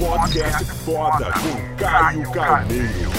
Podcast foda com Caio Carneiro.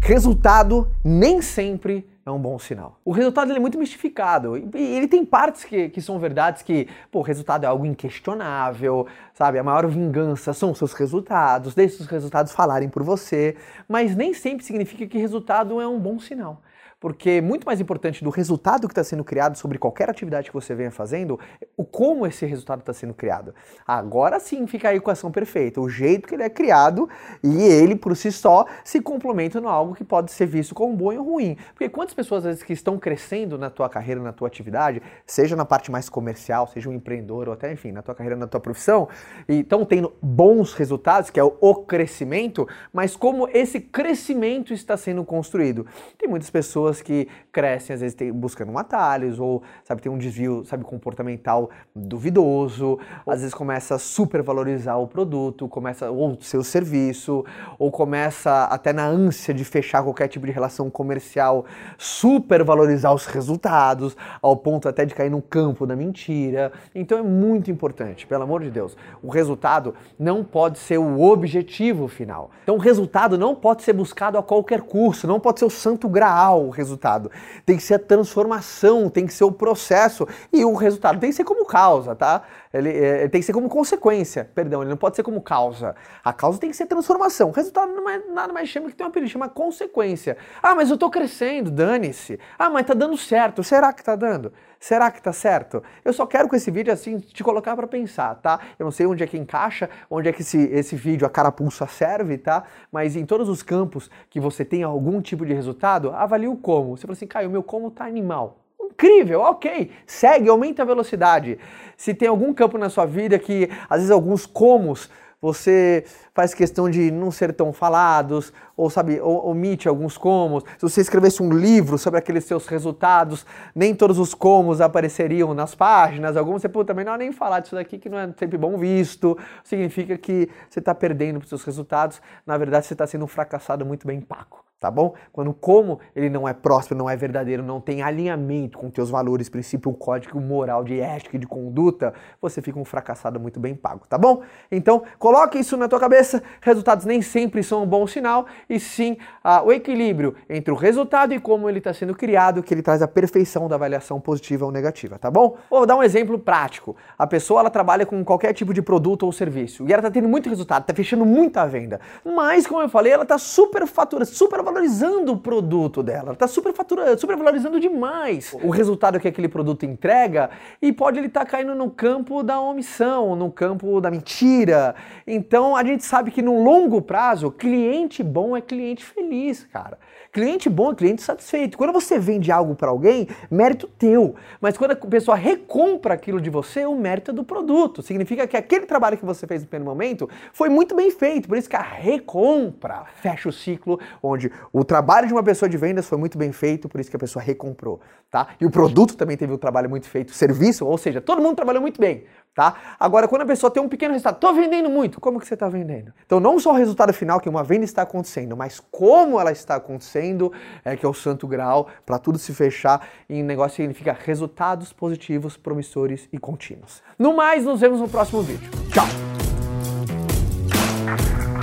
Resultado nem sempre é um bom sinal. O resultado é muito mistificado. E ele tem partes que, que são verdades que, pô, o resultado é algo inquestionável, sabe? A maior vingança são os seus resultados, deixe os resultados falarem por você. Mas nem sempre significa que resultado é um bom sinal porque muito mais importante do resultado que está sendo criado sobre qualquer atividade que você venha fazendo, o como esse resultado está sendo criado. Agora sim fica a equação perfeita, o jeito que ele é criado e ele por si só se complementa no algo que pode ser visto como bom ou ruim. Porque quantas pessoas às vezes que estão crescendo na tua carreira, na tua atividade, seja na parte mais comercial, seja um empreendedor ou até enfim, na tua carreira, na tua profissão, e estão tendo bons resultados, que é o crescimento, mas como esse crescimento está sendo construído. Tem muitas pessoas pessoas que crescem, às vezes tem, buscando um atalhos, ou sabe, tem um desvio sabe, comportamental duvidoso, às vezes começa a supervalorizar o produto, começa ou o seu serviço, ou começa até na ânsia de fechar qualquer tipo de relação comercial, supervalorizar os resultados, ao ponto até de cair no campo da mentira. Então é muito importante, pelo amor de Deus, o resultado não pode ser o objetivo final. Então o resultado não pode ser buscado a qualquer custo, não pode ser o santo graal, resultado. Tem que ser a transformação, tem que ser o processo e o resultado tem que ser como causa, tá? Ele, é, tem que ser como consequência, perdão, ele não pode ser como causa. A causa tem que ser transformação. O resultado não é nada mais chama que tem uma apelido, chama consequência. Ah, mas eu tô crescendo, dane-se. Ah, mas tá dando certo. Será que tá dando? Será que tá certo? Eu só quero com esse vídeo assim te colocar para pensar, tá? Eu não sei onde é que encaixa, onde é que esse, esse vídeo a carapuça serve, tá? Mas em todos os campos que você tem algum tipo de resultado, avalie o como. Você fala assim, Caio, o meu como tá animal incrível, ok. Segue, aumenta a velocidade. Se tem algum campo na sua vida que às vezes alguns comos você faz questão de não ser tão falados, ou sabe, omite alguns comos. Se você escrevesse um livro sobre aqueles seus resultados, nem todos os comos apareceriam nas páginas, alguns você, puta, melhor nem falar disso daqui que não é sempre bom visto, significa que você está perdendo os seus resultados, na verdade você está sendo um fracassado muito bem pago tá bom? Quando como ele não é próspero, não é verdadeiro, não tem alinhamento com teus valores, princípio, código moral de ética e de conduta, você fica um fracassado muito bem pago, tá bom? Então, coloque isso na tua cabeça, resultados nem sempre são um bom sinal, e sim ah, o equilíbrio entre o resultado e como ele está sendo criado, que ele traz a perfeição da avaliação positiva ou negativa, tá bom? Vou dar um exemplo prático. A pessoa, ela trabalha com qualquer tipo de produto ou serviço, e ela está tendo muito resultado, está fechando muita venda, mas, como eu falei, ela está super faturando, super valorizando o produto dela, está super super valorizando demais o resultado que aquele produto entrega e pode ele estar tá caindo no campo da omissão, no campo da mentira. Então a gente sabe que no longo prazo, cliente bom é cliente feliz, cara. Cliente bom é cliente satisfeito. Quando você vende algo para alguém, mérito teu. Mas quando a pessoa recompra aquilo de você, o mérito é do produto. Significa que aquele trabalho que você fez no primeiro momento foi muito bem feito. Por isso que a recompra fecha o ciclo onde o trabalho de uma pessoa de vendas foi muito bem feito, por isso que a pessoa recomprou, tá? E o produto também teve um trabalho muito feito, o serviço, ou seja, todo mundo trabalhou muito bem, tá? Agora, quando a pessoa tem um pequeno resultado, tô vendendo muito, como que você está vendendo? Então, não só o resultado final, que uma venda está acontecendo, mas como ela está acontecendo, é que é o santo grau para tudo se fechar um negócio significa resultados positivos, promissores e contínuos. No mais, nos vemos no próximo vídeo. Tchau!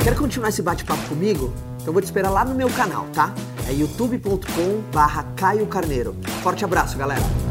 Quer continuar esse bate-papo comigo? Então vou te esperar lá no meu canal, tá? É youtube.com barra Caio Carneiro. Forte abraço, galera!